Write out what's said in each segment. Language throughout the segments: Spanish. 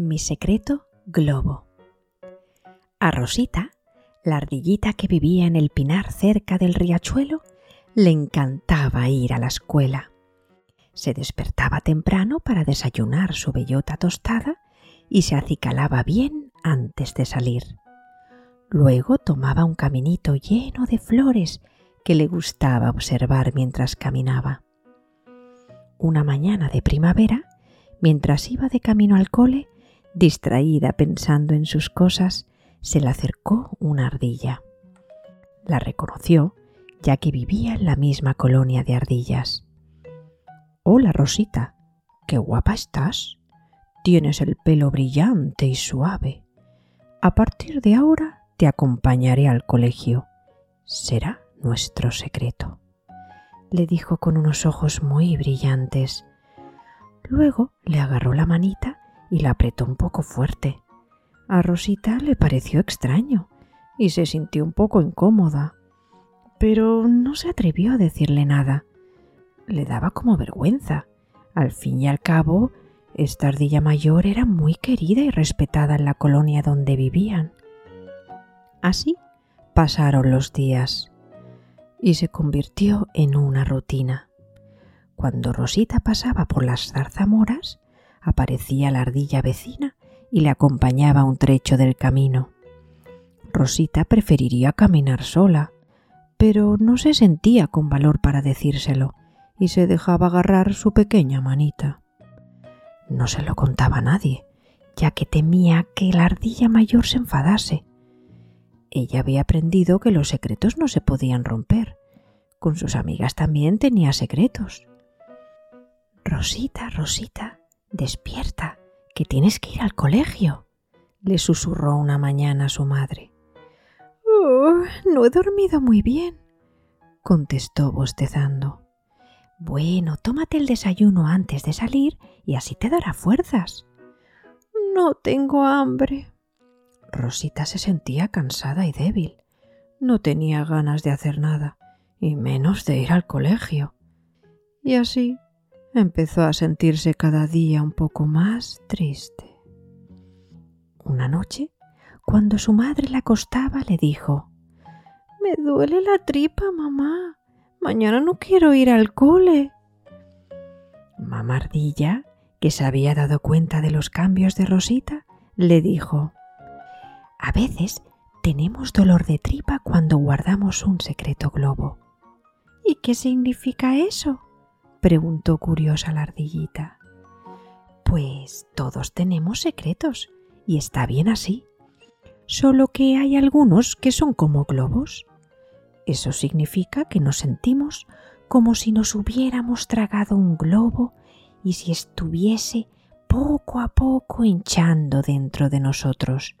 Mi secreto globo. A Rosita, la ardillita que vivía en el pinar cerca del riachuelo, le encantaba ir a la escuela. Se despertaba temprano para desayunar su bellota tostada y se acicalaba bien antes de salir. Luego tomaba un caminito lleno de flores que le gustaba observar mientras caminaba. Una mañana de primavera, mientras iba de camino al cole, distraída pensando en sus cosas, se le acercó una ardilla. La reconoció, ya que vivía en la misma colonia de ardillas. Hola, Rosita, qué guapa estás. Tienes el pelo brillante y suave. A partir de ahora te acompañaré al colegio. Será nuestro secreto, le dijo con unos ojos muy brillantes. Luego le agarró la manita y la apretó un poco fuerte. A Rosita le pareció extraño y se sintió un poco incómoda, pero no se atrevió a decirle nada. Le daba como vergüenza. Al fin y al cabo, esta ardilla mayor era muy querida y respetada en la colonia donde vivían. Así pasaron los días y se convirtió en una rutina. Cuando Rosita pasaba por las zarzamoras, aparecía la ardilla vecina y le acompañaba un trecho del camino. Rosita preferiría caminar sola, pero no se sentía con valor para decírselo y se dejaba agarrar su pequeña manita. No se lo contaba a nadie, ya que temía que la ardilla mayor se enfadase. Ella había aprendido que los secretos no se podían romper. Con sus amigas también tenía secretos. Rosita, Rosita, despierta, que tienes que ir al colegio, le susurró una mañana a su madre. Oh, no he dormido muy bien, contestó bostezando. Bueno, tómate el desayuno antes de salir y así te dará fuerzas. No tengo hambre. Rosita se sentía cansada y débil. No tenía ganas de hacer nada, y menos de ir al colegio. Y así empezó a sentirse cada día un poco más triste. Una noche, cuando su madre la acostaba, le dijo Me duele la tripa, mamá. Mañana no quiero ir al cole. Mamá Ardilla, que se había dado cuenta de los cambios de Rosita, le dijo A veces tenemos dolor de tripa cuando guardamos un secreto globo. ¿Y qué significa eso? Preguntó curiosa la ardillita. Pues todos tenemos secretos, y está bien así. Solo que hay algunos que son como globos. Eso significa que nos sentimos como si nos hubiéramos tragado un globo y si estuviese poco a poco hinchando dentro de nosotros,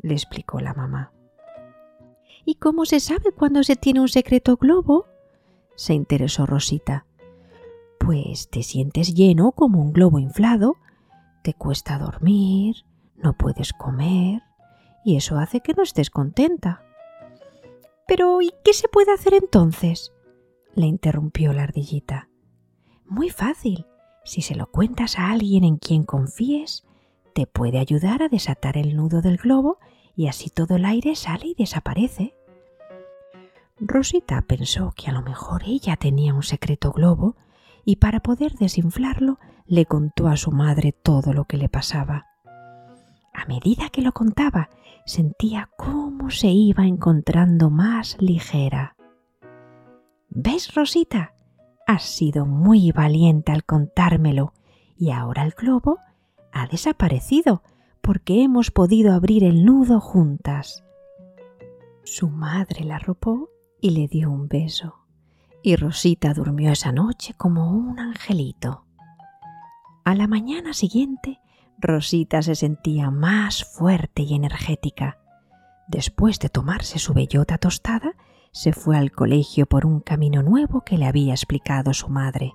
le explicó la mamá. ¿Y cómo se sabe cuando se tiene un secreto globo? se interesó Rosita pues te sientes lleno como un globo inflado, te cuesta dormir, no puedes comer, y eso hace que no estés contenta. Pero ¿y qué se puede hacer entonces? le interrumpió la ardillita. Muy fácil. Si se lo cuentas a alguien en quien confíes, te puede ayudar a desatar el nudo del globo y así todo el aire sale y desaparece. Rosita pensó que a lo mejor ella tenía un secreto globo y para poder desinflarlo le contó a su madre todo lo que le pasaba. A medida que lo contaba, sentía cómo se iba encontrando más ligera. ¿Ves, Rosita? Has sido muy valiente al contármelo y ahora el globo ha desaparecido porque hemos podido abrir el nudo juntas. Su madre la arropó y le dio un beso y Rosita durmió esa noche como un angelito. A la mañana siguiente, Rosita se sentía más fuerte y energética. Después de tomarse su bellota tostada, se fue al colegio por un camino nuevo que le había explicado su madre.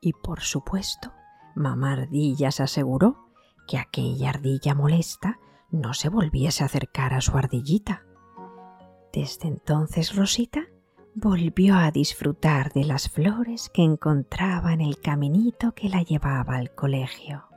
Y por supuesto, mamá ardilla se aseguró que aquella ardilla molesta no se volviese a acercar a su ardillita. Desde entonces Rosita volvió a disfrutar de las flores que encontraba en el caminito que la llevaba al colegio.